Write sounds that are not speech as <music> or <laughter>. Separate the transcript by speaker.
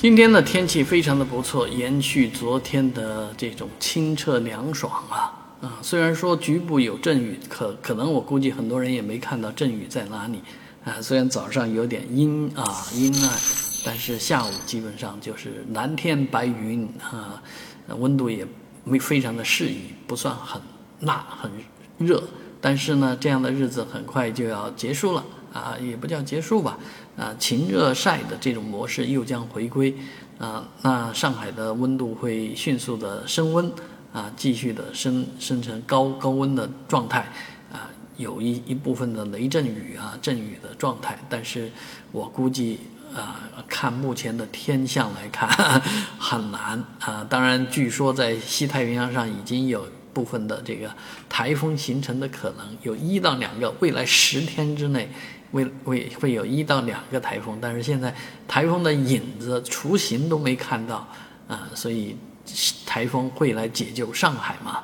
Speaker 1: 今天的天气非常的不错，延续昨天的这种清澈凉爽啊啊！虽然说局部有阵雨，可可能我估计很多人也没看到阵雨在哪里啊。虽然早上有点阴啊阴暗，但是下午基本上就是蓝天白云啊，温度也没非常的适宜，不算很辣很热。但是呢，这样的日子很快就要结束了啊，也不叫结束吧。啊，晴热晒的这种模式又将回归，啊，那上海的温度会迅速的升温，啊，继续的升升成高高温的状态，啊，有一一部分的雷阵雨啊，阵雨的状态，但是我估计啊，看目前的天象来看 <laughs> 很难啊。当然，据说在西太平洋上已经有部分的这个台风形成的可能，有一到两个，未来十天之内。会会会有一到两个台风，但是现在台风的影子、雏形都没看到，啊，所以台风会来解救上海吗？